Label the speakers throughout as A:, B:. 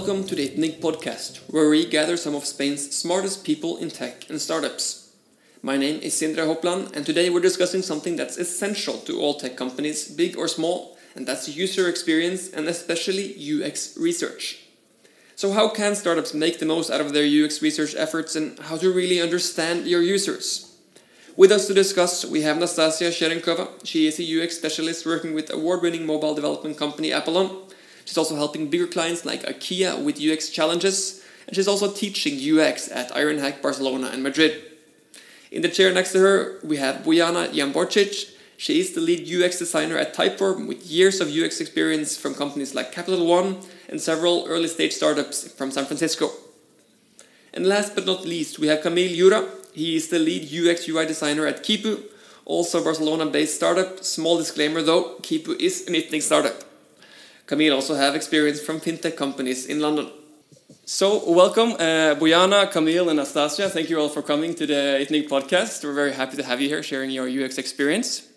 A: Welcome to the Itnig podcast, where we gather some of Spain's smartest people in tech and startups. My name is Sindre Hopland, and today we're discussing something that's essential to all tech companies, big or small, and that's user experience and especially UX research. So, how can startups make the most out of their UX research efforts and how to really understand your users? With us to discuss, we have Nastasia Sherenkova. She is a UX specialist working with award winning mobile development company Apalon. She's also helping bigger clients like IKEA with UX challenges, and she's also teaching UX at Ironhack Barcelona and Madrid. In the chair next to her, we have Bojana Jamborcic. She is the lead UX designer at Typeform with years of UX experience from companies like Capital One and several early stage startups from San Francisco. And last but not least, we have Camille Jura. He is the lead UX UI designer at Quipu, also Barcelona based startup. Small disclaimer though, Quipu is an Itnig startup. Camille also have experience from fintech companies in London. So, welcome, uh, Bojana, Camille, and Anastasia. Thank you all for coming to the Itnig podcast. We're very happy to have you here sharing your UX experience.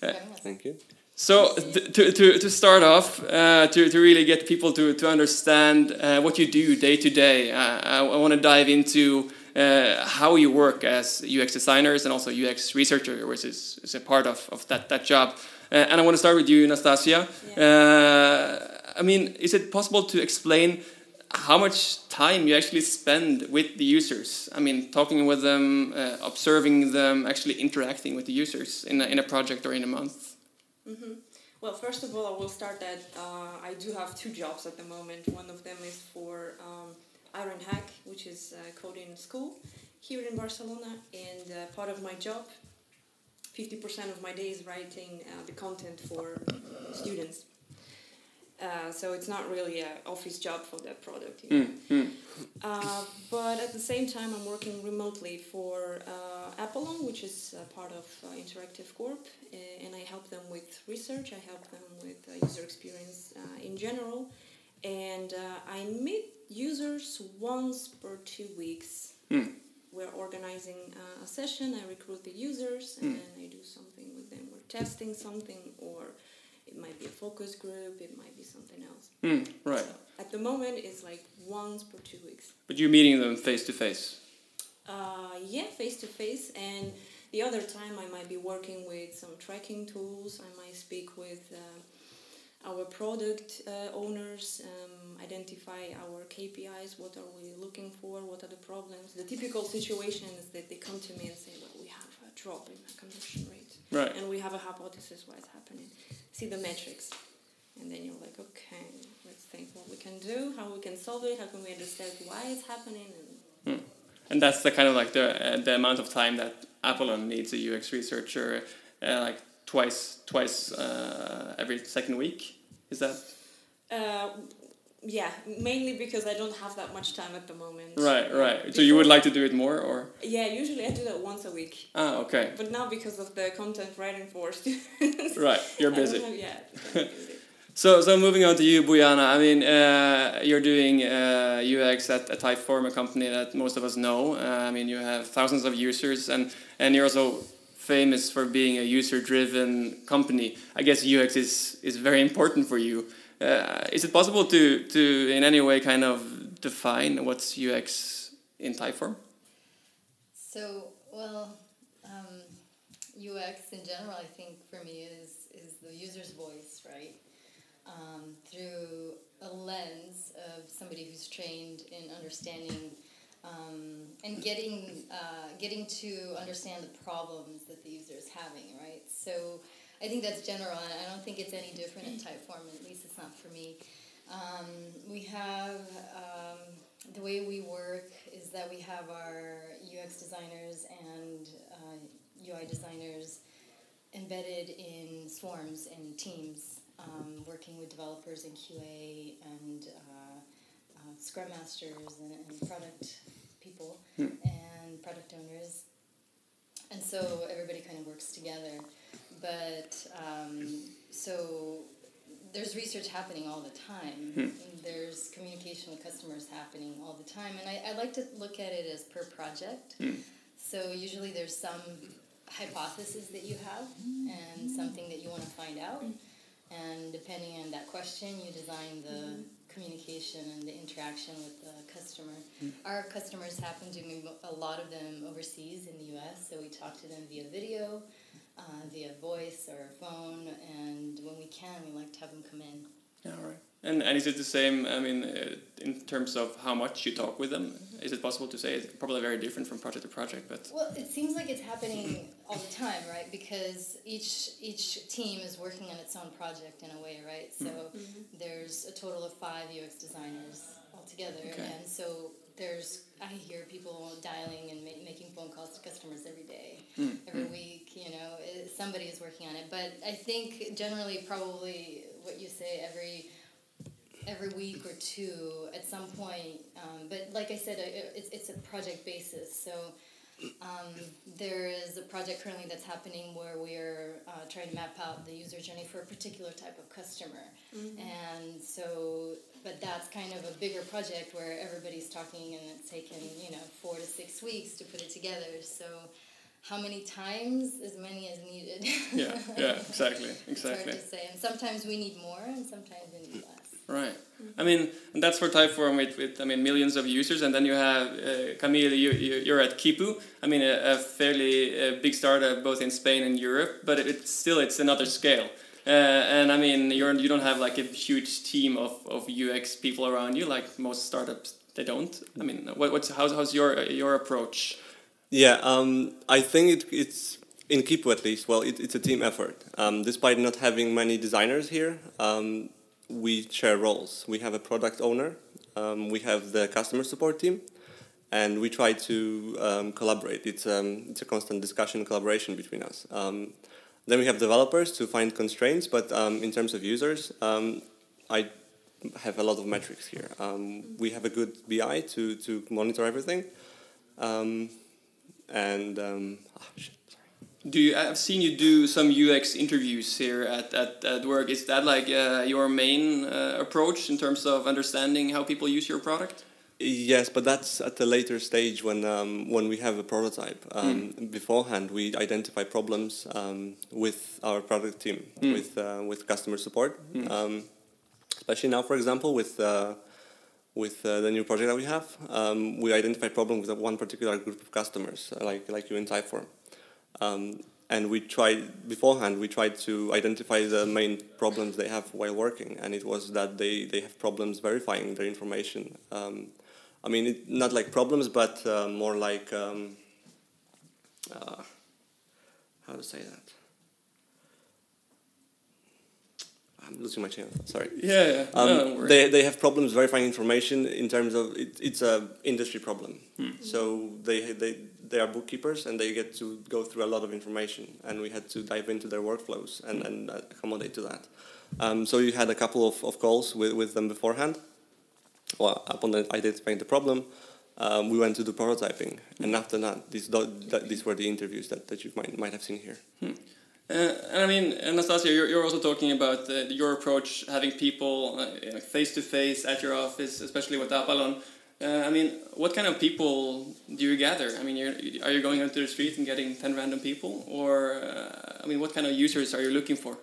B: Uh, Thank you.
A: So, to, to, to start off, uh, to, to really get people to, to understand uh, what you do day to day, uh, I, I want to dive into uh, how you work as UX designers and also UX researcher, which is, is a part of, of that, that job. Uh, and I want to start with you, Nastasia. Uh, I mean, is it possible to explain how much time you actually spend with the users? I mean, talking with them, uh, observing them, actually interacting with the users in a, in a project or in a month?
C: Mm -hmm. Well, first of all, I will start that uh, I do have two jobs at the moment. One of them is for um, Ironhack, which is coding school here in Barcelona, and uh, part of my job 50% of my day is writing uh, the content for students. Uh, so it's not really an office job for that product. You know? mm, mm. Uh, but at the same time, I'm working remotely for uh, Apalon, which is part of uh, Interactive Corp, and I help them with research. I help them with uh, user experience in general, and I meet users once per two weeks. Mm we're organizing a session, I recruit the users, and mm. then I do something with them. We're testing something, or it might be a focus group, it might be something else.
A: Mm, right. So
C: at the moment, it's like once per two weeks.
A: But you're meeting them face to face?
C: Yeah, face to face. And the other time, I might be working with some tracking tools, I might speak with. Uh, our product uh, owners um, identify our KPIs, what are we looking for, what are the problems. The typical situation is that they come to me and say, well, we have a drop in the conversion rate.
A: Right.
C: And we have a hypothesis why it's happening. See the metrics. And then you're like, okay, let's think what we can do, how we can solve it, how can we understand why it's happening.
A: And, hmm. and that's the kind of like the, uh, the amount of time that Apalon needs a UX researcher, uh, like twice twice uh, every second week. Is that?
C: Uh, yeah, mainly because I don't have that much time at the moment.
A: Right, right. Before, so you would like to do it more, or?
C: Yeah, usually I do that once a week.
A: Ah, okay.
C: But now because of the content writing for students.
A: Right, you're busy.
C: Have, yeah.
A: so, so moving on to you, Bojana. I mean, uh, you're doing uh, UX at a Typeform, a company that most of us know. Uh, I mean, you have thousands of users, and and you're also famous for being a user-driven company. I guess UX is is very important for you. Uh, is it possible to to in any way kind of define what's UX in Typeform?
D: So well, um, UX in general, I think for me is is the user's voice, right? Um, through a lens of somebody who's trained in understanding um, and getting uh, getting to understand the problems that the user is having, right? So I think that's general, and I don't think it's any different in Typeform. At least it's not for me. Um, we have um, the way we work is that we have our UX designers and uh, UI designers embedded in swarms and teams, um, working with developers in QA and uh, uh, Scrum Masters and, and product people hmm. and product owners. And so everybody kind of works together. But um, so there's research happening all the time. Hmm. There's communication with customers happening all the time. And I, I like to look at it as per project. Hmm. So usually there's some hypothesis that you have and something that you want to find out. And depending on that question, you design the communication and the interaction with the customer. Our customers happen to be a lot of them overseas in the U.S., so we talk to them via video, uh, via voice or phone, and when we can, we like to have them come in.
A: Yeah, all right. And and is it the same? I mean, uh, in terms of how much you talk with them, is it possible to say it's probably very different from project to project? But
D: Well, it seems like it's happening all the time, right? Because each each team is working on its own project in a way, right? So there's a total of five UX designers altogether,
A: Okay.
D: and so there's I hear people dialing and ma- making phone calls to customers every day, every week. You know, it, somebody is working on it. But I think generally, probably what you say every every week or two at some point. Um, but like I said, it, it's, it's a project basis. So um, there is a project currently that's happening where we're uh, trying to map out the user journey for a particular type of customer. And so, but that's kind of a bigger project where everybody's talking and it's taken, you know, four to six weeks to put it together. So how many times? As many as needed.
A: yeah, yeah, exactly,
D: It's hard to say. And sometimes we need more and sometimes we need less.
A: Right. I mean, and that's for Typeform with, with I mean millions of users, and then you have uh, Camille. You, you you're at Quipu. I mean, a, a fairly big startup both in Spain and Europe, but it, it's still it's another scale. Uh, and I mean, you're you don't have like a huge team of, of UX people around you like most startups. They don't. I mean, what, what's how's, how's your your approach?
B: Yeah, um, I think it, it's in Quipu at least. Well, it, it's a team effort. Um, despite not having many designers here, um, we share roles. We have a product owner, um, we have the customer support team, and we try to um, collaborate. It's um, it's a constant discussion, and collaboration between us. Um, then we have developers to find constraints, but um, in terms of users, um, I have a lot of metrics here. We have a good BI to, to monitor everything. And sorry.
A: Do you? I've seen you do some UX interviews here at, at, at work. Is that like uh, your main uh, approach in terms of understanding how people use your product?
B: Yes, but that's at a later stage when um, when we have a prototype. Um, Beforehand, we identify problems um, with our product team, with uh, with customer support. Um, especially now, for example, with uh, with uh, the new project that we have, um, we identify problems with one particular group of customers, like like you in Typeform. Um, and we tried beforehand. We tried to identify the main problems they have while working, and it was that they, they have problems verifying their information. Um, I mean, it, not like problems, but uh, more like um, uh, how to say that. I'm losing my channel. Sorry.
A: Yeah, yeah.
B: Um,
A: no,
B: they, they have problems verifying information in terms of it, it's a industry problem.
A: Hmm.
B: So they, they they are bookkeepers and they get to go through a lot of information and we had to dive into their workflows and, and accommodate to that. Um, so you had a couple of, of calls with, with them beforehand. Well, upon identifying the problem, um, we went to do prototyping and after that, these, these were the interviews that, that you might, might have seen here.
A: Uh, and I mean, Anastasia, you're, you're also talking about uh, your approach, having people uh, face to face at your office, especially with Apalon. Uh, I mean, what kind of people do you gather? I mean, you're, are you going out to the street and getting 10 random people? Or, uh, I mean, what kind of users are you looking for?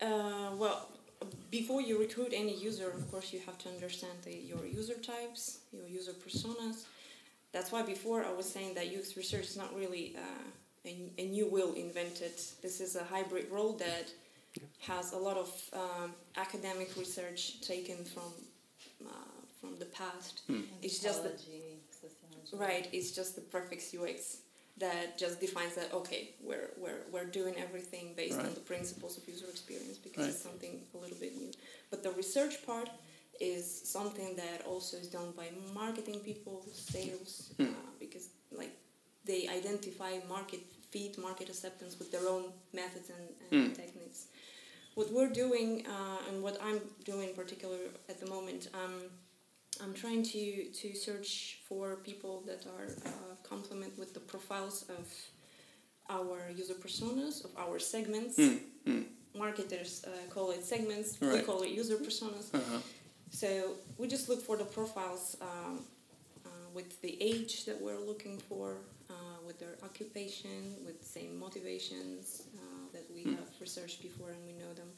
C: Uh, well, before you recruit any user, of course, you have to understand the, your user types, your user personas. That's why before I was saying that UX research is not really uh, a, a new wheel invented. This is a hybrid role that has a lot of um, academic research taken from uh, from the past. It's just the
D: sociology.
C: Right, it's just the prefix UX that just defines that okay, we're we're we're doing everything based on the principles of user experience because it's something a little bit new. But the research part is something that also is done by marketing people, sales, uh, because like they identify market fit, market acceptance with their own methods and, and techniques. What we're doing uh, and what I'm doing in particular at the moment, um, I'm trying to, to search for people that are uh, complement with the profiles of our user personas, of our segments. Marketers uh, call it segments, we call it user personas.
A: Uh-huh.
C: So we just look for the profiles um, uh, with the age that we're looking for, uh, with their occupation, with the same motivations uh, that we have researched before and we know them.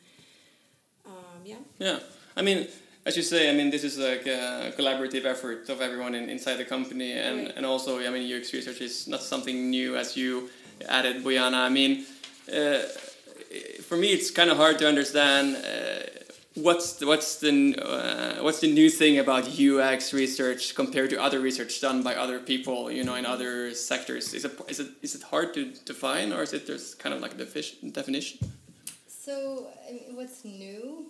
C: Um, yeah.
A: Yeah, I mean, as you say, I mean, this is like a collaborative effort of everyone in, inside the company, and, and also, I mean, UX research is not something new as you added, Bojana. I mean, uh, for me, it's kind of hard to understand uh, what's the, what's the uh, what's the new thing about UX research compared to other research done by other people, you know, in other sectors. Is it is it is it hard to define, or is it just kind of like a defi- definition
D: So, I mean, what's new?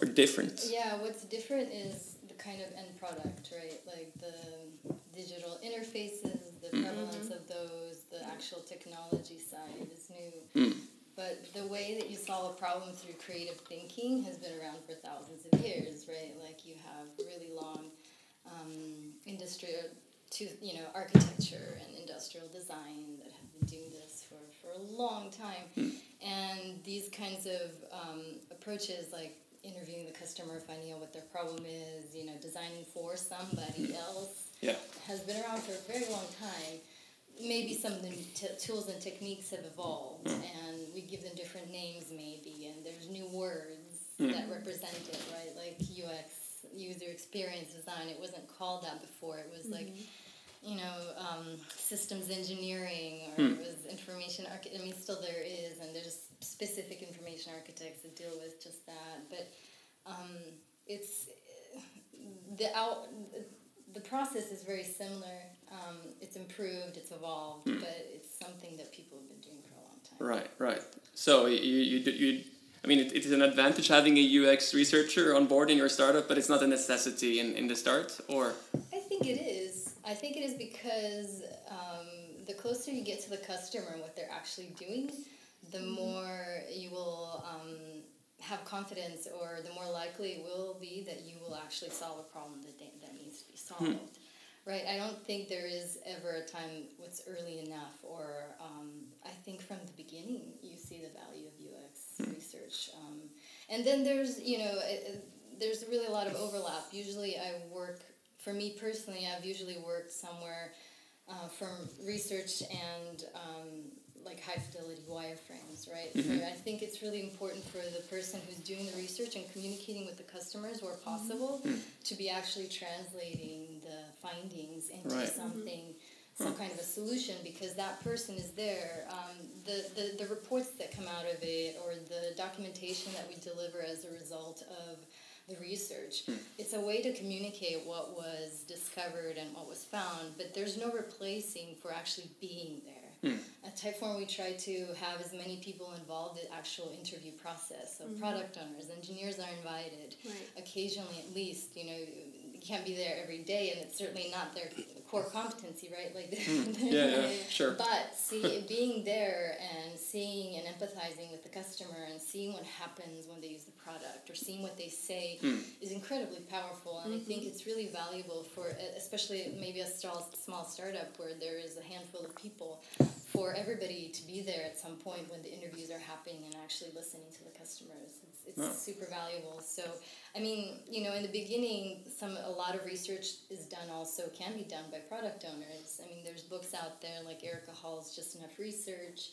A: Or different?
D: Yeah, what's different is the kind of end product, right? Like the digital interfaces, the prevalence of those, the actual technology side is new.
A: Mm.
D: But the way that you solve a problem through creative thinking has been around for thousands of years, right? Like you have really long um, industry to you know architecture and industrial design that have been doing this for, for a long time, and these kinds of um, approaches like interviewing the customer, finding out what their problem is, you know, designing for somebody mm-hmm. else
A: Yeah.
D: has been around for a very long time. Maybe some of the t- tools and techniques have evolved, mm. and we give them different names, maybe, and there's new words mm. that represent it, right? Like UX, user experience design. It wasn't called that before. It was like, mm-hmm. You know, um, systems engineering, or it was information archi- I mean, still there is, and there's specific information architects that deal with just that. But um, it's the out the process is very similar. Um, it's improved, it's evolved, but it's something that people have been doing for a long time.
A: Right, right. So you you do- you. I mean, it, it is an advantage having a UX researcher on board in your startup, but it's not a necessity in, in the start, or
D: I think it is. I think it is because um, the closer you get to the customer and what they're actually doing, the more you will um, have confidence, or the more likely it will be that you will actually solve a problem that they, that needs to be solved. Right. I don't think there is ever a time what's early enough, or um, I think from the beginning you see the value of UX research, um, and then there's you know it- there's really a lot of overlap. Usually, I work for me personally. I've usually worked somewhere uh, from research and um, like high fidelity wireframes, right? So I think it's really important for the person who's doing the research and communicating with the customers where possible to be actually translating the findings into
A: Right.
D: something. Some kind of a solution because that person is there. Um, the, the, the reports that come out of it or the documentation that we deliver as a result of the research. Hmm. It's a way to communicate what was discovered and what was found, but there's no replacing for actually being there. Hmm. At Typeform, we try to have as many people involved in the actual interview process. So mm-hmm. product owners, engineers are invited.
C: Right.
D: Occasionally, at least, you know, you can't be there every day, and it's certainly not their core competency, right? Like, hmm.
A: yeah, yeah, sure.
D: but see, being there and seeing and empathizing with the customer and seeing what happens when they use the product or seeing what they say hmm. is incredibly powerful. And I think mm-hmm. it's really valuable for, especially maybe a small, small startup where there is a handful of people, for everybody to be there at some point when the interviews are happening and actually listening to the customers. It's, super valuable. So, I mean, you know, in the beginning, some a lot of research is done also can be done by product owners. I mean, there's books out there like Erica Hall's Just Enough Research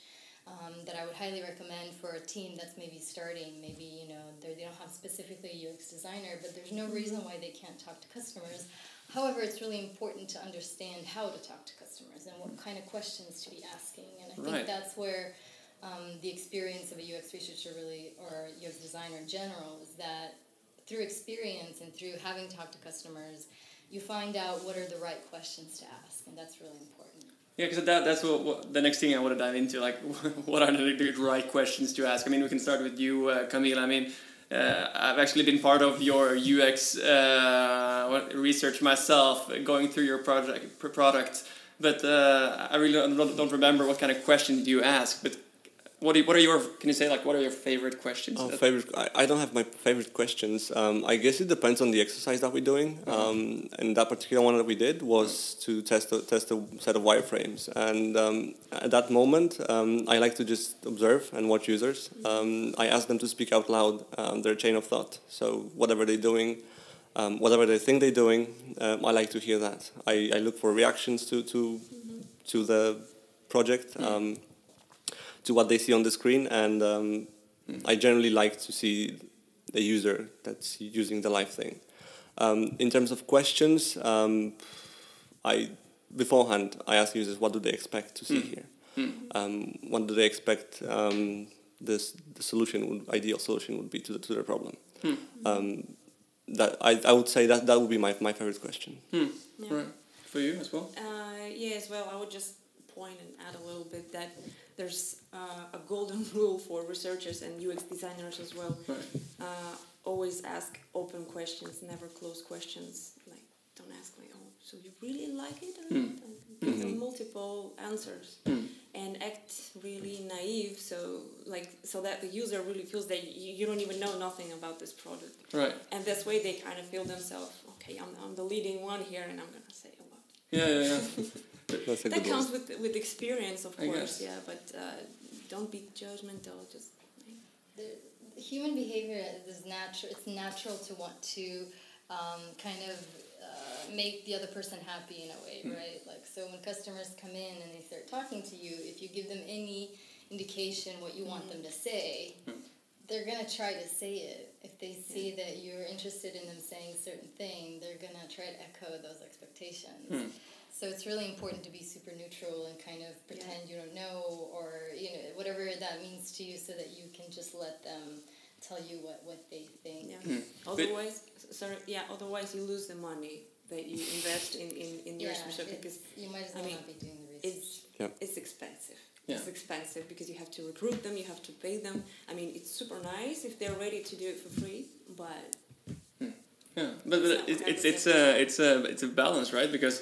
D: um, that I would highly recommend for a team that's maybe starting. Maybe you know they're- don't have specifically a UX designer, but there's no reason why they can't talk to customers. However, it's really important to understand how to talk to customers and what kind of questions to be asking. And I think that's where um, the experience of a UX researcher really, or UX designer in general, is that through experience and through having talked to customers, you find out what are the right questions to ask, and that's really important.
A: Yeah, because that, that's what, what the next thing I want to dive into. Like, what are the, right questions to ask? I mean, we can start with you, uh, Camille. I mean, uh, I've actually been part of your UX uh, research myself, going through your project pr- product. But uh, I really don't, don't remember what kind of questions you ask. But what do you, what are your can you say like what are your favorite questions?
B: Oh, favorite! I, I don't have my favorite questions. Um, I guess it depends on the exercise that we're doing. Um, and that particular one that we did was to test a, test a set of wireframes. And um, at that moment, um, I like to just observe and watch users. Um, I ask them to speak out loud um, their chain of thought. So whatever they're doing, um, whatever they think they're doing, um, I like to hear that. I, I look for reactions to to to the project. Um, to what they see on the screen, and um, I generally like to see the user that's using the live thing. Um, in terms of questions, um, I beforehand I ask users what do they expect to see
A: Mm.
B: here.
A: Mm.
B: Um, what do they expect um, this the solution would, ideal solution would be to, to their problem.
A: Hmm.
B: Um, that I, I would say that that would be my, my favorite question.
A: Hmm.
C: Yeah.
A: Right. For you as well.
C: Uh, yeah, as well, I would just point and add a little bit that there's uh, a golden rule for researchers and UX designers as well.
A: Right.
C: Uh, always ask open questions, never close questions. Like, don't ask like, oh, so you really like it? Or
A: Hmm.
C: not? And Give them
B: Mhm.
C: multiple answers
A: Hmm.
C: and act really naive, so like so that the user really feels that you, you don't even know nothing about this product,
A: Right.
C: and this way they kind of feel themselves, okay, I'm, I'm the leading one here, and I'm gonna say a lot.
A: Yeah, yeah, yeah.
B: That's a
C: That
B: good
C: comes
B: one.
C: with with experience, of
A: I
C: course.
A: guess.
C: Yeah, but uh, don't be judgmental. Just
D: the human behavior is natural. It's natural to want to um, kind of uh, make the other person happy in a way,
A: Hmm.
D: right? Like so, when customers come in and they start talking to you, if you give them any indication what you want them to say,
A: Hmm.
D: they're gonna try to say it. If they see that you're interested in them saying a certain thing, they're gonna try to echo those expectations.
A: Hmm.
D: So it's really important to be super neutral and kind of pretend you don't know, or you know whatever that means to you, so that you can just let them tell you what, what they think.
C: yeah.
A: Hmm.
C: Otherwise, sorry, yeah. Otherwise, you lose the money that you invest in in, in your
D: Yeah,
C: research because
D: it's- you might as
C: I
D: well
C: mean,
D: not be doing the research.
C: it's
B: Yeah.
C: it's expensive.
A: Yeah.
C: It's expensive because you have to recruit them, you have to pay them. I mean, it's super nice if they're ready to do it for free, but
A: Yeah, but, but
C: It's
A: it's it's a it's a it's a balance, right? Because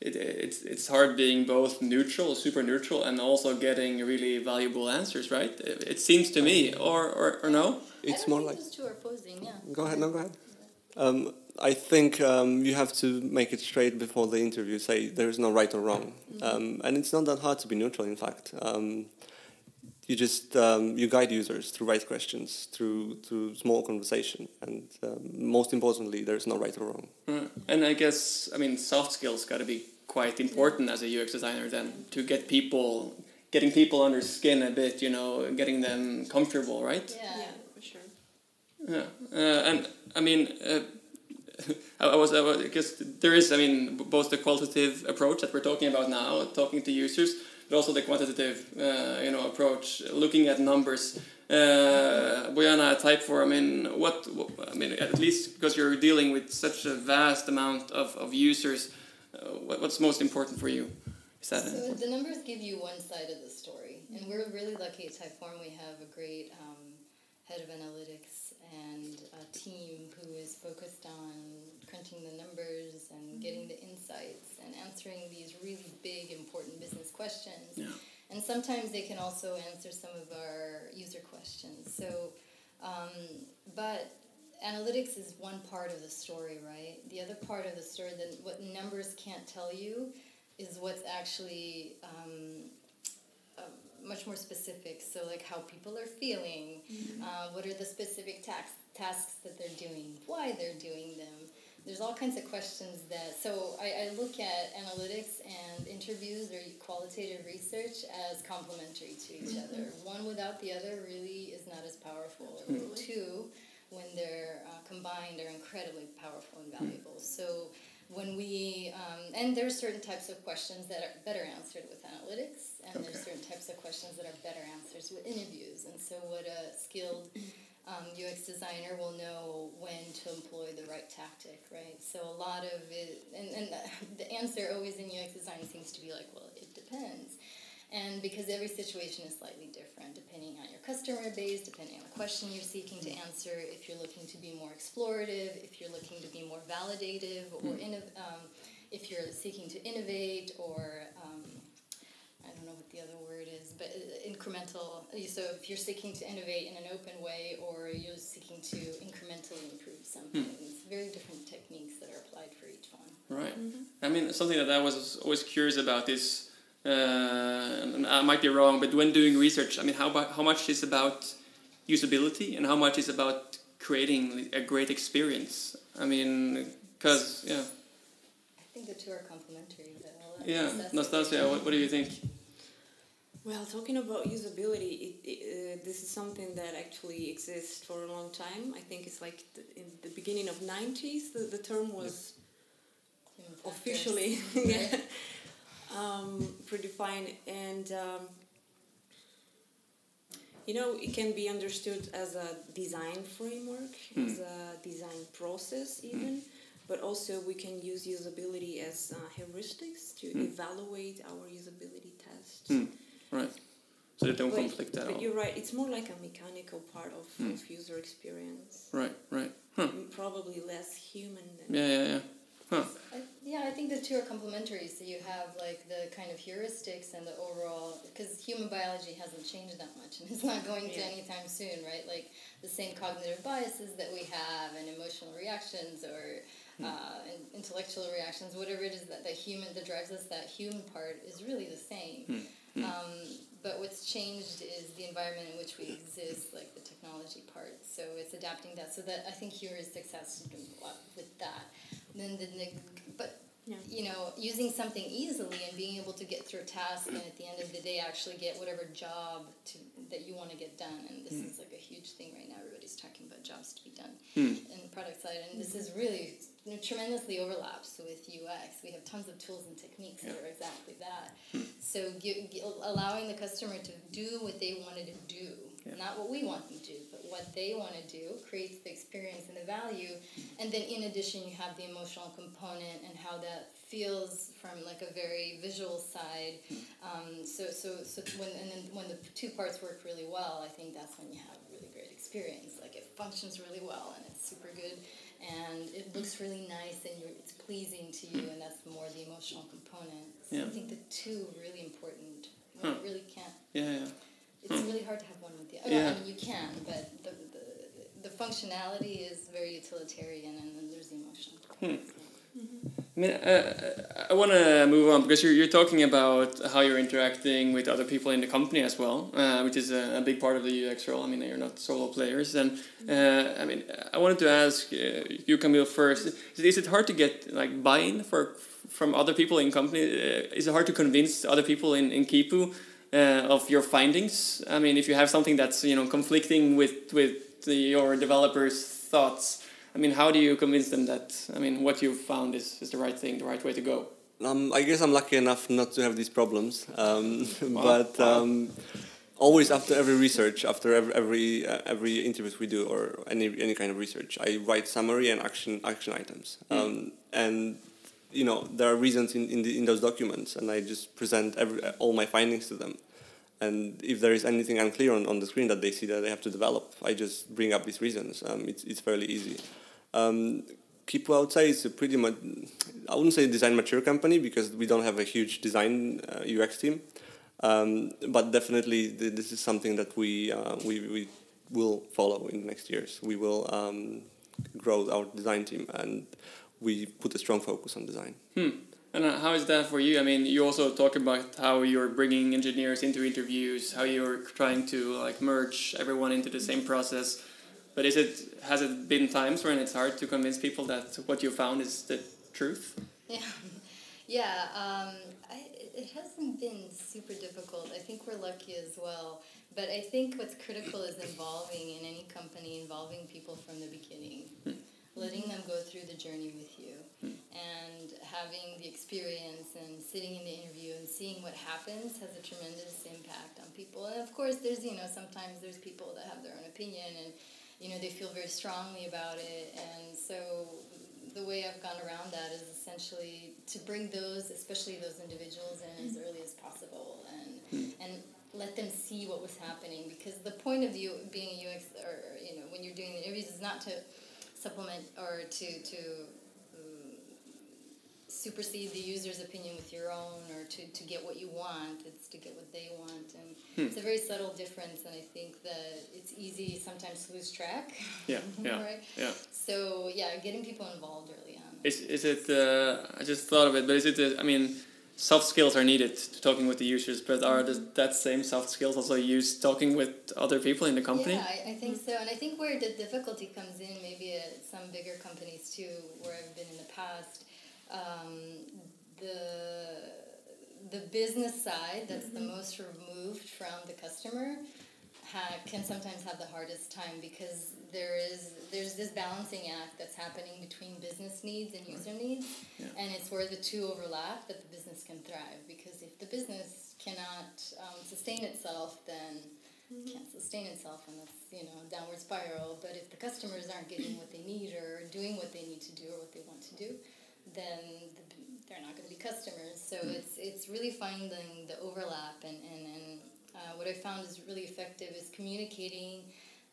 A: it, it's it's hard being both neutral, super neutral, and also getting really valuable answers, right? It, it seems to me, or or, or no?
D: I
B: It's
D: don't
B: more
D: think
B: like
D: those two are opposing. Yeah.
B: Go ahead, no, go ahead. Um, I think um, you have to make it straight before the interview. Say there is no right or wrong, um, and it's not that hard to be neutral. In fact, um, you just um, you guide users through right questions, through through small conversation, and um, most importantly, there is no right or wrong.
A: Right. And I guess I mean soft skills got to be quite important as a UX designer then to get people getting people under skin a bit, you know, getting them comfortable, right?
D: Yeah.
C: yeah, for sure.
A: Yeah, uh, and I mean, uh, I, was, I was because there is, I mean, both the qualitative approach that we're talking about now, talking to users, but also the quantitative, uh, you know, approach, looking at numbers. Uh, Bojana at Typeform, I mean, what, what, I mean, at least because you're dealing with such a vast amount of, of users, uh, what, what's most important for you? Is that
D: So
A: important?
D: the numbers give you one side of the story, and we're really lucky at Typeform. We have a great um, head of analytics and a team who is focused on crunching the numbers and getting the insights and answering these really big, important business questions.
A: Yeah.
D: And sometimes they can also answer some of our user questions. So, um, but analytics is one part of the story, right? The other part of the story, that what numbers can't tell you, is what's actually um, uh, much more specific. So, like how people are feeling, uh, what are the specific tax, tasks that they're doing, why they're doing them. There's all kinds of questions that. So, I, I look at analytics and interviews or qualitative research as complementary to each other. One without the other really is not as powerful. Or
C: Totally.
D: two, when they're uh, combined, are incredibly powerful and valuable. So when we um, and are certain types of questions that are better answered with analytics, and there's
A: Okay.
D: certain types of questions that are better answers with interviews. And so, what a skilled um, UX designer will know when to employ the right tactic, right? So a lot of it, and, and the, the answer always in UX design seems to be like, well, it depends. And because every situation is slightly different, depending on your customer base, depending on the question you're seeking to answer, if you're looking to be more explorative, if you're looking to be more validative, or innov- um, if you're seeking to innovate, or um, I don't know what the other word is, but uh, incremental. So if you're seeking to innovate in an open way, or you're seeking to incrementally improve something, it's very different techniques that are applied for each one.
A: Right. I mean, something that I was always curious about is, uh, and I might be wrong, but when doing research, I mean, how about, how much is about usability and how much is about creating a great experience? I mean, because yeah,
D: I think the two are complementary. But I'll let
A: yeah,
D: Nastasia
A: Nastasia, what, what do you think?
C: Well, talking about usability, it, it, uh, this is something that actually exists for a long time. I think it's like the, in the beginning of 90s, the, the term was
D: factors.
C: officially yeah, um, predefined. And, um, you know, it can be understood as a design framework, as a design process, even. But also, we can use usability as uh, heuristics to evaluate our usability tests.
A: Hmm. Right. So they don't
C: But,
A: conflict at
C: but
A: all.
C: you're right, it's more like a mechanical part of, hmm. of user experience.
A: Right, right. Huh.
C: Probably less human than.
A: Yeah, yeah, yeah. Huh.
D: I, yeah, I think the two are complementary. So you have like the kind of heuristics and the overall, because human biology hasn't changed that much, and it's not going to anytime soon, right? Like the same cognitive biases that we have, and emotional reactions or hmm. uh, intellectual reactions, whatever it is that the human that drives us, that human part is really the same. Hmm. Um, but what's changed is the environment in which we exist, like the technology part. So it's adapting that. So that I think heuristics has to do a lot with that. Then the neg- but
C: Yeah.
D: you know, using something easily and being able to get through a task and at the end of the day actually get whatever job to that you want to get done. And this is like a huge thing right now. Everybody's talking about jobs to be done hmm. in the product side, and this is really you know, tremendously overlaps with UX. We have tons of tools and techniques that are exactly that. Hmm. So gi- gi- allowing the customer to do what they wanted to do,
A: Yeah.
D: not what we want them to do, but what they want to do, creates the experience and the value. Hmm. And then in addition, you have the emotional component and how that feels from like a very visual side. Um, so, so, so when and then when the two parts work really well, I think that's when you have a really great experience. Like it functions really well and it's super good, and it looks really nice and you're, it's pleasing to you, and that's more the emotional component. So
A: Yeah.
D: I think the two are really important.
A: Huh.
D: really can't.
A: Yeah, yeah.
D: It's really hard to have one with the other.
A: Yeah.
D: I mean, you can, but the, the the functionality is very utilitarian, and then there's the emotional.
A: I mean, uh, I want to move on because you're, you're talking about how you're interacting with other people in the company as well, uh, which is a, a big part of the UX role. I mean, you're not solo players, and uh, I mean, I wanted to ask uh, you, Camille, first. Is, is it hard to get like buy-in for from other people in company? Uh, is it hard to convince other people in in Quipu uh, of your findings? I mean, if you have something that's you know conflicting with with the, your developers' thoughts. I mean, how do you convince them that I mean what you've found is, is the right thing, the right way to go?
B: Um, I guess I'm lucky enough not to have these problems, um,
A: Wow.
B: but um, always after every research, after every every, uh, every interviews we do or any any kind of research, I write summary and action action items, um, and you know there are reasons in in, the, in those documents, and I just present every all my findings to them. And if there is anything unclear on, on the screen that they see that they have to develop, I just bring up these reasons. Um, it's, it's fairly easy. Um, Quipu, outside. is a pretty much, I wouldn't say design mature company because we don't have a huge design uh, UX team. Um, but definitely, th- this is something that we, uh, we, we will follow in the next years. We will um, grow our design team and we put a strong focus on design.
A: Hmm. And uh, how is that for you? I mean, you also talk about how you're bringing engineers into interviews, how you're trying to like merge everyone into the same process. But is it has it been times when it's hard to convince people that what you found is the truth?
D: Yeah, yeah. Um, I, it hasn't been super difficult. I think we're lucky as well. But I think what's critical is involving in any company, involving people from the beginning, letting them go through the journey with you, and having the experience and sitting in the interview and seeing what happens has a tremendous impact on people. And of course, there's you know sometimes there's people that have their own opinion and you know they feel very strongly about it, and so the way I've gone around that is essentially to bring those, especially those individuals, in as early as possible, and hmm. and let them see what was happening. Because the point of you being a UX, or you know, when you're doing the interviews, is not to supplement or to to supersede the user's opinion with your own, or to to get what you want. It's to get what they want, and it's a very subtle difference. And I think that it's easy sometimes to lose track.
A: Yeah, yeah,
D: right.
A: yeah.
D: So yeah, getting people involved early on.
A: Is is it? Uh, I just thought of it, but is it? Uh, I mean, soft skills are needed to talking with the users, but are the, that same soft skills also used talking with other people in the company?
D: Yeah, I, I think so, and I think where the difficulty comes in, maybe at some bigger companies too, where I've been in the past, um, the the business side, that's the most removed from the customer, ha- can sometimes have the hardest time because there is there's this balancing act that's happening between business needs and user needs,
A: Yeah.
D: and it's where the two overlap that the business can thrive. Because if the business cannot um, sustain itself, then it can't sustain itself, and that's you know downward spiral. But if the customers aren't getting what they need or doing what they need to do or what they want to do, then the, they're not going to be customers. So it's it's really finding the overlap, and and, and uh, what I found is really effective is communicating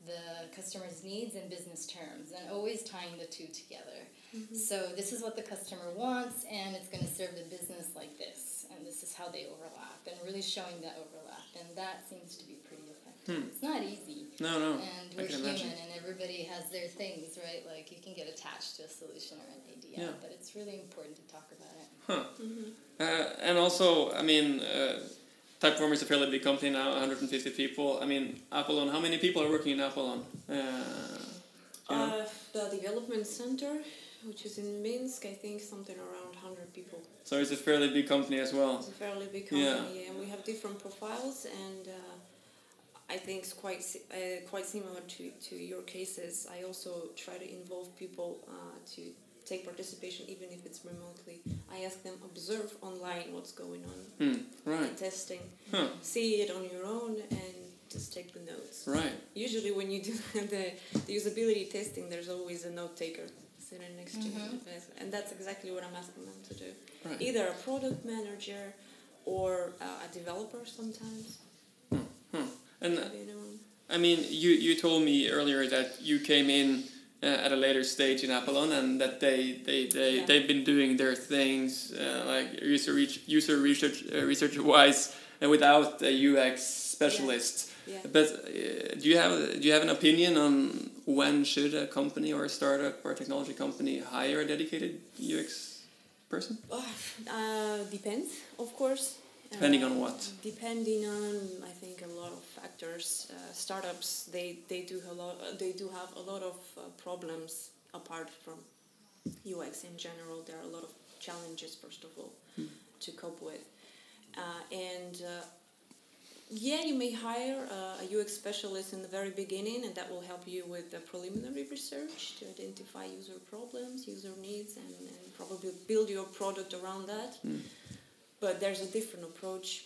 D: the customer's needs in business terms and always tying the two together. So this is what the customer wants, and it's going to serve the business like this, and this is how they overlap, and really showing that overlap, and that seems to be pretty effective. It's not easy.
A: No, no.
D: And we're
A: can
D: human,
A: imagine.
D: and everybody has their things, right? Like you can get attached to a solution or an idea,
A: Yeah.
D: but it's really important to talk about it.
A: Uh, and also, I mean, uh, Typeform is a fairly big company now, 150 people. I mean, Apalon, how many people are working in Apalon? Uh, you know?
C: Uh, the development center, which is in Minsk, I think something around 100 people.
A: so it's a fairly big company as well.
C: It's a fairly big company,
A: Yeah.
C: yeah. and we have different profiles, and uh, I think it's quite uh, quite similar to, to your cases. I also try to involve people uh, to take participation, even if it's remotely. I ask them observe online what's going on,
A: Hmm, right.
C: testing,
A: Huh.
C: see it on your own, and just take the notes.
A: Right.
C: Usually, when you do the, the usability testing, there's always a note taker sitting next to you, and that's exactly what I'm asking them to do.
A: Right.
C: Either a product manager or uh, a developer sometimes.
A: And. I mean, you, you told me earlier that you came in uh, at a later stage in Apalon and that they, they, they,
C: Yeah.
A: they've been doing their things uh, like user, reach, user research, uh, research wise uh, without a UX specialist.
C: Yeah.
A: But uh, do you have do you have an opinion on when should a company or a startup or a technology company hire a dedicated UX person?
C: Uh, depends, of course.
A: Depending
C: Uh,
A: on what?
C: Depending on, I think, a lot of factors. Uh, startups, they, they do a lot. They do have a lot of uh, problems apart from UX in general. There are a lot of challenges, first of all, to cope with. Uh, and uh, yeah, you may hire uh, a UX specialist in the very beginning, and that will help you with the preliminary research to identify user problems, user needs, and, and probably build your product around that. But there's a different approach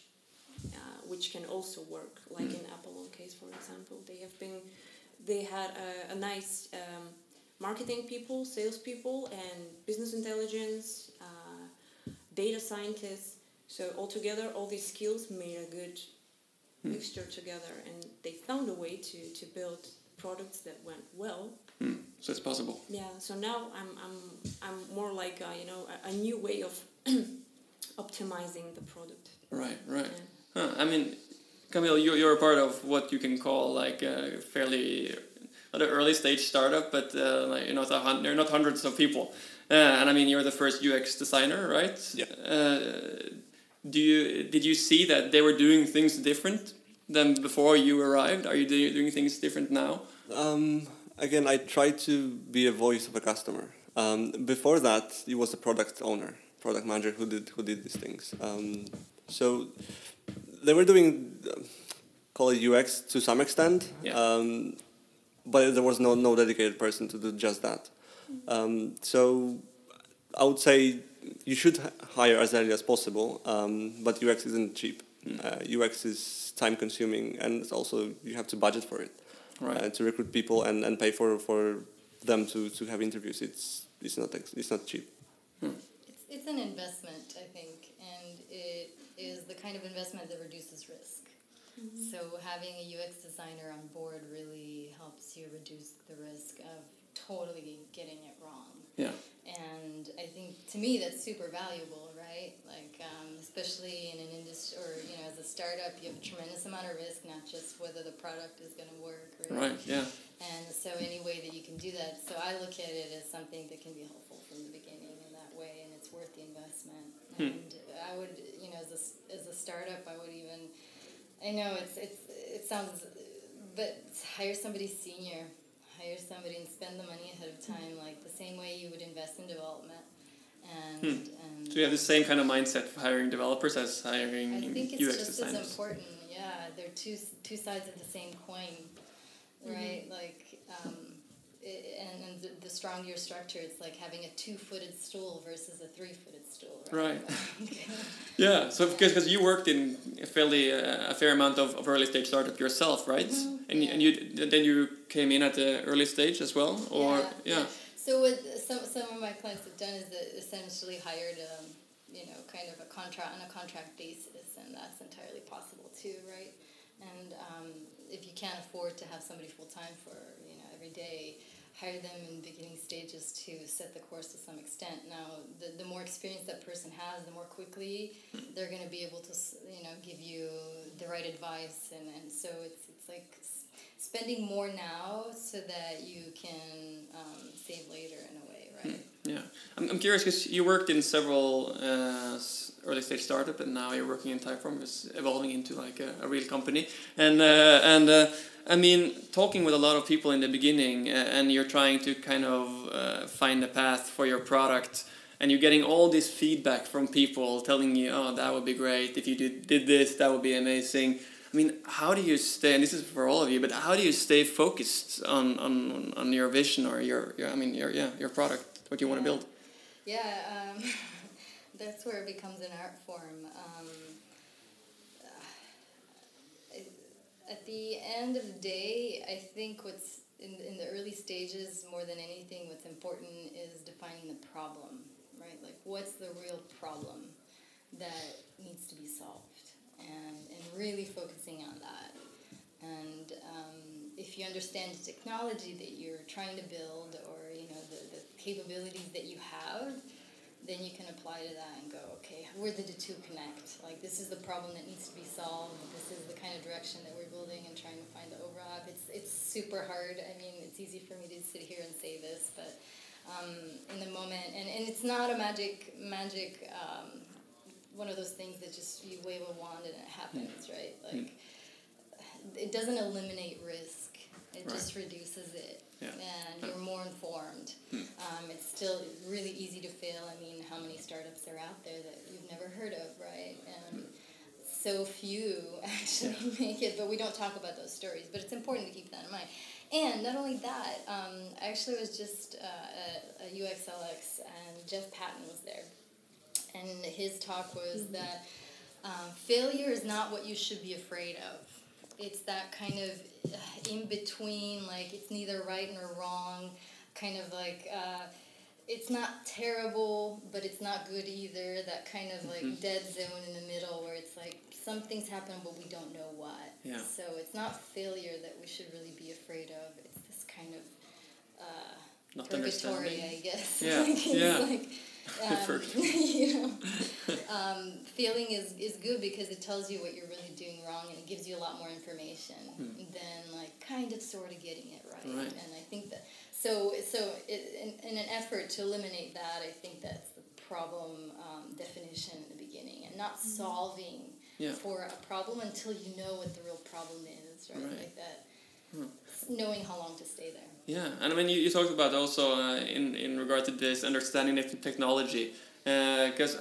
C: uh, which can also work, like in Apalon case, for example. They have been, they had a, a nice um, marketing people, salespeople, and business intelligence, uh, data scientists. So altogether, all these skills made a good mixture together, and they found a way to, to build products that went well.
A: Hmm. So it's possible.
C: Yeah. So now I'm I'm I'm more like a, you know a, a new way of optimizing the product.
A: Right, right.
C: Yeah.
A: Huh. I mean, Camille, you're, you're a part of what you can call like a fairly not an early stage startup, but uh, like you know, it's hun- they're not hundreds of people. Uh, and I mean, you're the first UX designer, right?
B: Yeah.
A: Uh, do you did you see that they were doing things different than before you arrived? Are you do- doing things different now?
B: Um, again, I try to be a voice of a customer. Um, before that, it was a product owner, product manager who did who did these things. Um, so they were doing, uh, call it UX to some extent,
A: Yeah.
B: um, but there was no no dedicated person to do just that. Um, so I would say you should hire as early as possible, um, but UX isn't cheap. Uh, UX is time consuming, and it's also you have to budget for it
A: Right.
B: uh, to recruit people and, and pay for, for them to, to have interviews. It's it's not it's not cheap.
D: It's, it's an investment, I think, and it is the kind of investment that reduces risk. So having a UX designer on board really helps you reduce the risk of totally getting it wrong.
A: Yeah.
D: And I think to me that's super valuable, right? Like um, especially in an industry or you know as a startup, you have a tremendous amount of risk, not just whether the product is going to work, right?
A: Right. Yeah.
D: And so any way that you can do that, so I look at it as something that can be helpful from the beginning in that way, and it's worth the investment. And I would, you know, as a, as a startup, I would even, I know it's it's it sounds, but hire somebody senior, hire somebody and spend the money ahead of time, like the same way you would invest in development. and,
A: Hmm.
D: and
A: So you have the same kind of mindset for hiring developers as hiring
D: I think it's
A: UX
D: just as
A: designers.
D: important. Yeah, they're two two sides of the same coin, right? Like, um, and, and the, the stronger your structure, it's like having a two-footed stool versus a three-footed stool, right? right.
A: Yeah, so because because you worked in a fairly uh, a fair amount of, of early stage startup yourself, right?
D: Mhm,
A: And you, and you then you came in at the early stage as well, or
D: Yeah,
A: yeah,
D: yeah. So what some some of my clients have done is essentially hired um, you know kind of a contract on a contract basis, and that's entirely possible too, right? And um, if you can't afford to have somebody full time for you know every day, hire them in beginning stages to set the course to some extent. Now, the, the more experience that person has, the more quickly they're going to be able to you know give you the right advice, and, and so it's it's like spending more now so that you can um, save later in a way?
A: Yeah. I'm, I'm curious because you worked in several uh, early stage startup, and now you're working in Typeform, is evolving into like a, a real company, and uh, and. Uh, I mean, talking with a lot of people in the beginning, uh, and you're trying to kind of uh, find a path for your product, and you're getting all this feedback from people telling you, "Oh, that would be great if you did did this. That would be amazing." I mean, how do you stay? And this is for all of you, but how do you stay focused on on, on your vision or your, your I mean your yeah your product, what do you want to build?
D: Yeah, um, that's where it becomes an art form. Um, uh, at the end of the day, I think what's in, in the early stages, more than anything, what's important is defining the problem, right? Like, what's the real problem that needs to be solved? And, and really focusing on that. And um, if you understand the technology that you're trying to build or, you know, the, the capabilities that you have, then you can apply to that and go, okay, where did the two connect? Like, this is the problem that needs to be solved. This is the kind of direction that we're building and trying to find the overlap. It's, it's super hard. I mean, it's easy for me to sit here and say this, but um, in the moment, and, and it's not a magic, magic, um, one of those things that just you wave a wand and it happens, right? Like, it doesn't eliminate risk. It
A: Right.
D: just reduces it,
A: Yeah.
D: and you're more informed. Um, it's still really easy to fail. I mean, how many startups are out there that you've never heard of, right? And so few actually make it, but we don't talk about those stories. But it's important to keep that in mind. And not only that, um, I actually was just uh, at a UXLX, and Jeff Patton was there, and his talk was that um, failure is not what you should be afraid of. It's that kind of uh, in between, like it's neither right nor wrong, kind of like uh, it's not terrible, but it's not good either. That kind of like dead zone in the middle where it's like some things happen, but we don't know what.
A: Yeah.
D: So it's not failure that we should really be afraid of. It's this kind of uh,
A: Not
D: purgatory. I guess.
A: Yeah, yeah.
D: like, um,
A: Purgatory.
D: you know, um, feeling is, is good because it tells you what you're really doing wrong and it gives you a lot more information than like kind of sort of getting it right.
A: Hmm. Right.
D: And I think that so so it, in, in an effort to eliminate that, I think that's the problem um, definition in the beginning and not solving
A: Yeah.
D: for a problem until you know what the real problem is, right?
A: Right.
D: Like that, knowing how long to stay there.
A: Yeah, and I mean, you, you talked about also uh, in in regard to this understanding of technology, because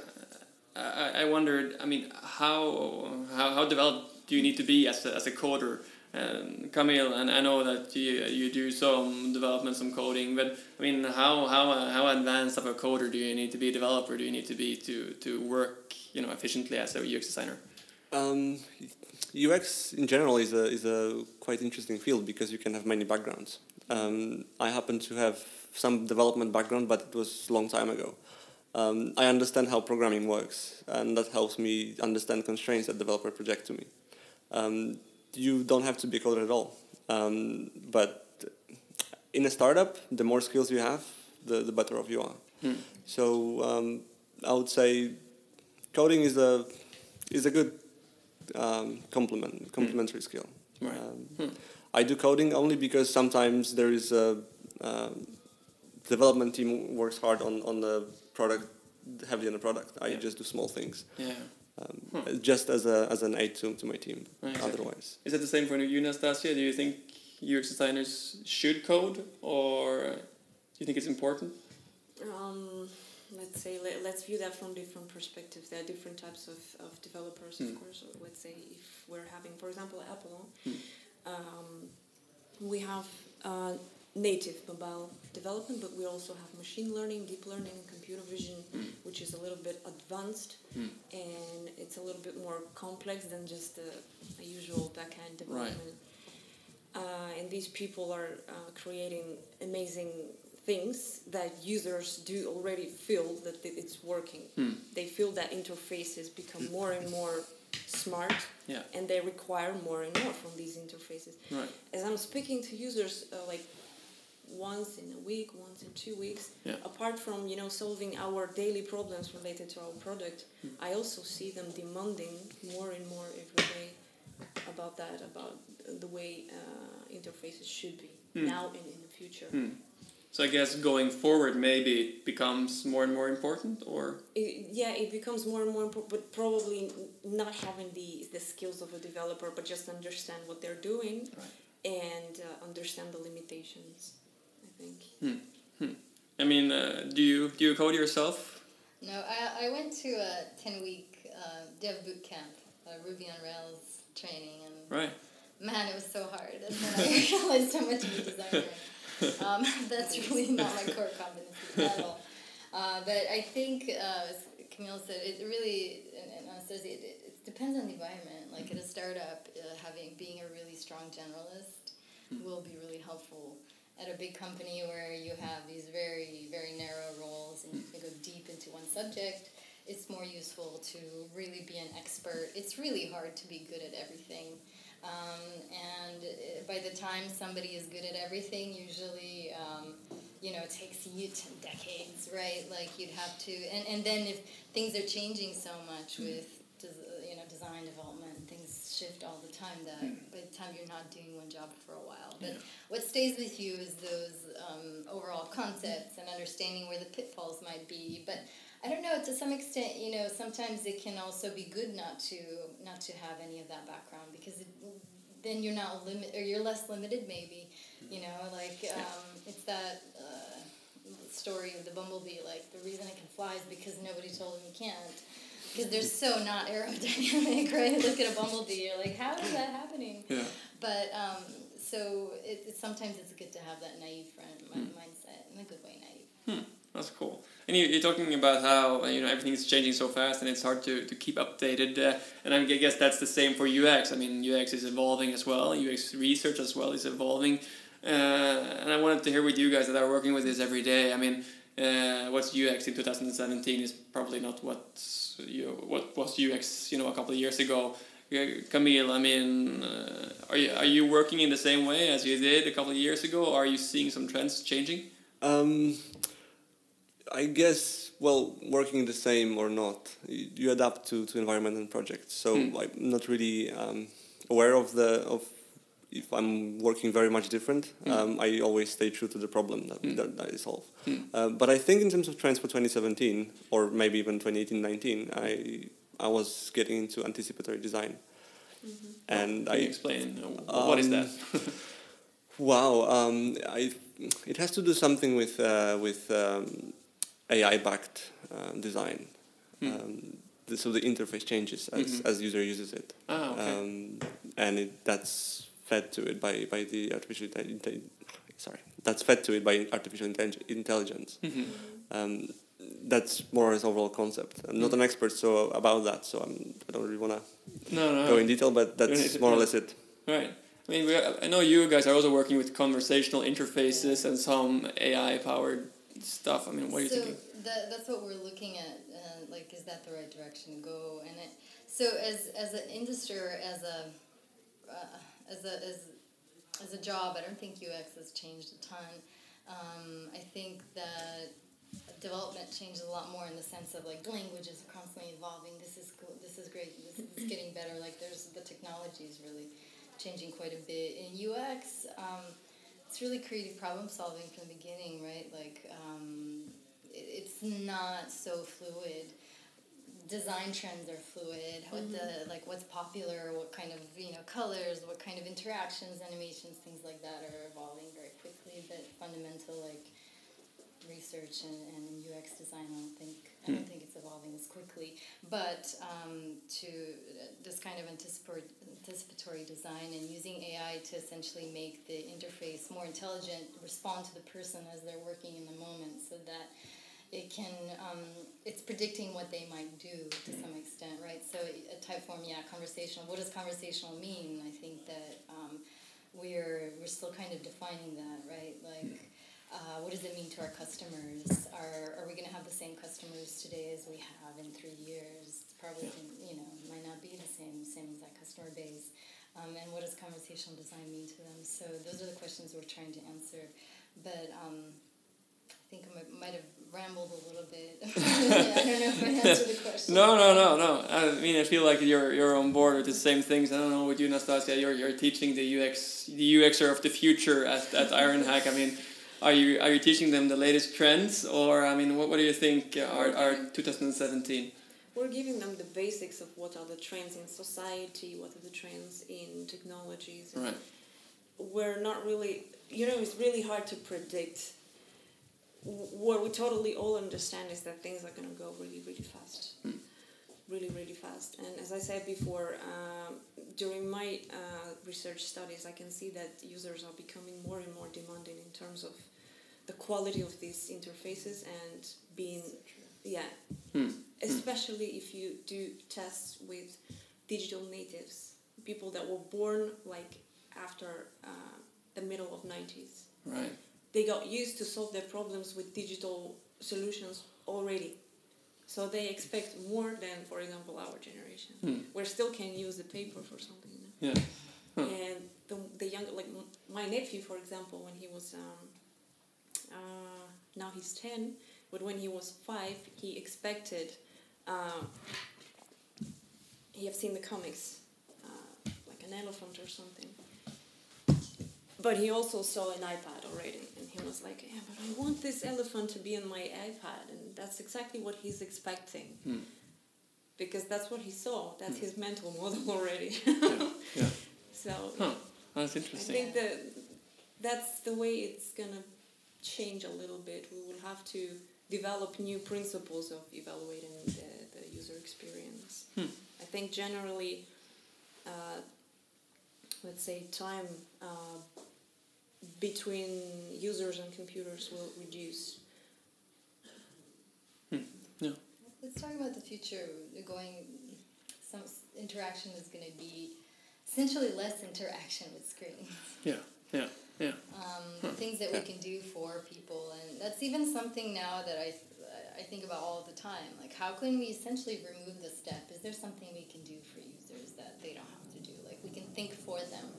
A: I, I wondered, I mean, how how how developed do you need to be as a, as a coder? Um, Camille, and I know that you you do some development, some coding, but I mean, how how uh, how advanced of a coder do you need to be, a developer do you need to be to to work, you know, efficiently as a UX designer?
B: Um, UX in general is a is a quite interesting field because you can have many backgrounds. Um, I happen to have some development background, but it was a long time ago. Um, I understand how programming works, and that helps me understand constraints that developer project to me. Um, you don't have to be a coder at all, um, but in a startup, the more skills you have, the, the better off you are.
A: Hmm.
B: So um, I would say coding is a is a good um, complement complementary skill.
A: Right.
B: Um,
A: Hmm.
B: I do coding only because sometimes there is a um, development team works hard on, on the product, heavily on the product. I
A: Yeah.
B: just do small things,
A: Yeah.
B: um,
A: Hmm.
B: just as a as an aid to, to my team.
A: Right, exactly.
B: Otherwise,
A: Is it the same for you, Nastasia? Do you think UX designers should code, or do you think it's important?
C: Um, let's let's say let, let's view that from different perspectives. There are different types of, of developers, of course. Let's say if we're having, for example, Apple, um, we have uh, native mobile development, but we also have machine learning, deep learning, computer vision, which is a little bit advanced. And it's a little bit more complex than just a, a usual backend development. Uh, and these people are uh, creating amazing things that users do already feel that it's working. They feel that interfaces become more and more smart
A: Yeah.
C: and they require more and more from these interfaces.
A: Right.
C: As I'm speaking to users, uh, like once in a week, once in two weeks,
A: Yeah.
C: apart from you know solving our daily problems related to our product,
A: Hmm.
C: I also see them demanding more and more every day about that, about the way uh, interfaces should be
A: Hmm.
C: now and in the future.
A: So I guess going forward, maybe it becomes more and more important, or
C: It, yeah, it becomes more and more important, but probably not having the, the skills of a developer, but just understand what they're doing
A: Right.
C: and uh, understand the limitations. I think. Hmm.
A: I mean, uh, do you do you code yourself?
D: No, I, I went to a 10 week uh, dev boot camp, uh, Ruby on Rails training, and
A: Right.
D: man, it was so hard. And then I realized how much of a designer. Um, that's really not my core competency at all. Uh, but I think, uh, as Camille said, it really, and, Anastasia, it, it, it depends on the environment. Like at a startup, uh, having being a really strong generalist will be really helpful. At a big company where you have these very, very narrow roles and you can go deep into one subject, it's more useful to really be an expert. It's really hard to be good at everything. Um, and uh, by the time somebody is good at everything, usually, um, you know, it takes you ten decades, right? Like you'd have to, and, and then if things are changing so much with, you know, design development, things shift all the time that by the time you're not doing one job for a while. But what stays with you is those um, overall concepts and understanding where the pitfalls might be. But I don't know. To some extent, you know, sometimes it can also be good not to not to have any of that background because it, then you're not limit or you're less limited. Maybe, you know, like um, it's that uh, story of the bumblebee. Like the reason it can fly is because nobody told him he can't. Because they're so not aerodynamic, right? Look at a bumblebee. You're like, how is that happening?
A: Yeah.
D: But um, so it, it, sometimes it's good to have that naive friend, mi- mindset in a good way, naive. Hmm.
A: That's cool. And you, you're talking about how uh, you know everything is changing so fast, and it's hard to, to keep updated. Uh, and I guess that's the same for UX. I mean, UX is evolving as well. UX research as well is evolving. Uh, and I wanted to hear with you guys that are working with this every day. I mean, uh, what's UX in 2017 is probably not what you what was UX you know a couple of years ago. Camille, I mean, uh, are you are you working in the same way as you did a couple of years ago? Are you seeing some trends changing?
B: Um, I guess, well, working the same or not, you, you adapt to, to environment and projects. So
A: Hmm.
B: I'm not really um, aware of the of if I'm working very much different.
A: Hmm.
B: Um, I always stay true to the problem that, that, that I solve.
A: Hmm.
B: Uh, but I think in terms of trends for 2017 or maybe even 2018-19, I I was getting into anticipatory design. And
A: Can you
B: I
A: explain uh, what is
B: Um,
A: that?
B: Wow, um, I, it has to do something with uh, with um, AI-backed uh, design.
A: Hmm.
B: Um, the, so the interface changes as
A: Mhm.
B: as user uses it,
A: ah, okay.
B: um, and it, that's fed to it by, by the artificial inte- inte- sorry that's fed to it by artificial intellig- intelligence.
A: Mhm.
B: Um, that's more as overall concept. I'm not
A: Hmm.
B: an expert so about that, so I'm, I don't really want to
A: No, no.
B: go in detail, but that's more or less it.
A: Right. I mean, we I know you guys are also working with conversational interfaces and some AI-powered stuff. I mean, what are you
D: so
A: thinking?
D: That, that's what we're looking at. Uh, like, is that the right direction to go? And it, so, as as an industry, or as a uh, as a as as a job, I don't think UX has changed a ton. Um, I think that development changes a lot more in the sense of like languages are constantly evolving. This is cool. This is great. This is getting better. Like, there's the technology is really changing quite a bit. In UX, um, it's really creative problem solving from the beginning, right? Like, um, it, it's not so fluid. Design trends are fluid. What the like, what's popular? What kind of you know colors? What kind of interactions, animations, things like that are evolving very quickly. But fundamental like research and, and in UX design, I don't think I don't think it's evolving as quickly. But um, to uh, this kind of anticipatory, anticipatory design and using AI to essentially make the interface more intelligent, respond to the person as they're working in the moment, so that it can um, it's predicting what they might do to some extent, right? So a Typeform, yeah, conversational. What does conversational mean? I think that um, we're we're still kind of defining that, right? Like uh, what does it mean to our customers? Are, are we going to have the same customers today as we have in three years? Probably, yeah. you know, might not be the same same as that customer base. Um, and what does conversational design mean to them? So those are the questions we're trying to answer. But um, I think I might have rambled a little bit. I don't know if I answered the question.
A: No, no, no, no. I mean, I feel like you're you're on board with the same things. I don't know with you, Nastasia. You're you're teaching the UX the UXer of the future at at Ironhack. I mean are you are you teaching them the latest trends or I mean what, what do you think are, are 2017?
C: We're giving them the basics of what are the trends in society, what are the trends in technologies.
A: Right.
C: We're not really, you know, it's really hard to predict. What we totally all understand is that things are going to go really, really fast. Hmm. Really, really fast. And as I said before, um, during my uh, research studies, I can see that users are becoming more and more demanding in terms of the quality of these interfaces and being yeah. Hmm. especially if you do tests with digital natives people that were born like after uh, the middle of 90s
A: right.
C: They got used to solve their problems with digital solutions already so they expect more than for example our generation hmm. we still can use the paper for something
A: yeah
C: huh. and the, the young like my nephew for example when he was um, uh, now he's 10, but when he was 5, he expected, uh, he have seen the comics, uh, like an elephant or something. But he also saw an iPad already, and was like, yeah, but I want this elephant to be on my iPad, and that's exactly what he's expecting. Hmm. Because that's what he saw. That's hmm. his mental model already.
A: yeah. yeah.
C: So
A: huh. that's interesting.
C: I think that that's the way it's gonna change a little bit. We will have to develop new principles of evaluating the, the user experience. Hmm. I think generally, uh, let's say, time uh, between users and computers will reduce.
A: Hmm. Yeah.
D: Let's talk about the future. Going, some interaction is going to be essentially less interaction with screens.
A: Yeah. Yeah. Yeah.
D: Um, huh. Things that we can do for people, and that's even something now that I I think about all the time. Like, how can we essentially remove the step? Is there something we can do for users that they don't have to do? Like, we can think for them,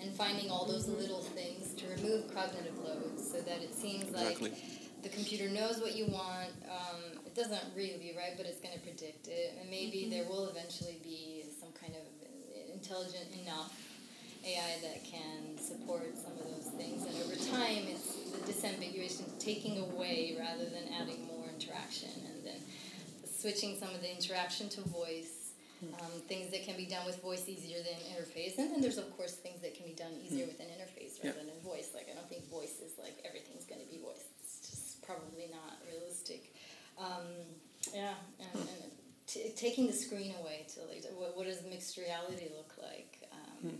D: and finding all those little things to remove cognitive loads, so that it seems exactly. like the computer knows what you want. Um, it doesn't really, right? But it's going to predict it, and maybe mm-hmm. there will eventually be some kind of intelligent enough AI that can support some of those things. And over time, it's the disambiguation, taking away rather than adding more interaction, and then switching some of the interaction to voice. Um, things that can be done with voice easier than interface, and then there's of course things that can be done easier with an interface rather yeah. than voice. Like I don't think voice is like everything's going to be voice. It's just probably not realistic. Um, yeah, and, and t- taking the screen away to like what, what does mixed reality look like? Um, hmm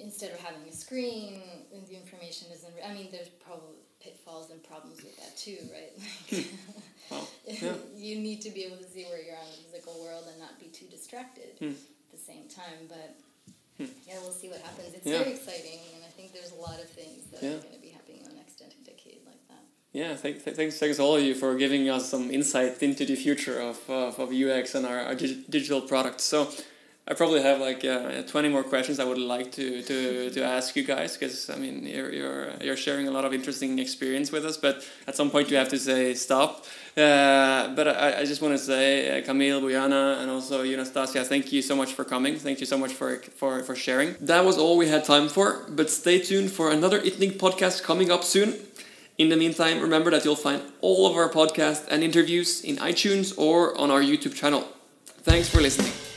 D: instead of having a screen and the information isn't i mean there's probably pitfalls and problems with that too right like well, yeah. you need to be able to see where you're on the physical world and not be too distracted hmm. at the same time but hmm. yeah we'll see what happens it's yeah. very exciting and i think there's a lot of things that yeah. are going to be happening in the next decade like that
A: yeah, th- th- thanks, thanks all of you for giving us some insight into the future of, uh, of UX and our, our digital products. So, I probably have like uh, 20 more questions I would like to, to, to ask you guys because I mean you're, you're, you're sharing a lot of interesting experience with us but at some point you have to say stop. Uh, but I, I just want to say uh, Camille, Bojana and also you Nastasia thank you so much for coming. Thank you so much for, for, for sharing. That was all we had time for but stay tuned for another Itnig podcast coming up soon. In the meantime remember that you'll find all of our podcasts and interviews in iTunes or on our YouTube channel. Thanks for listening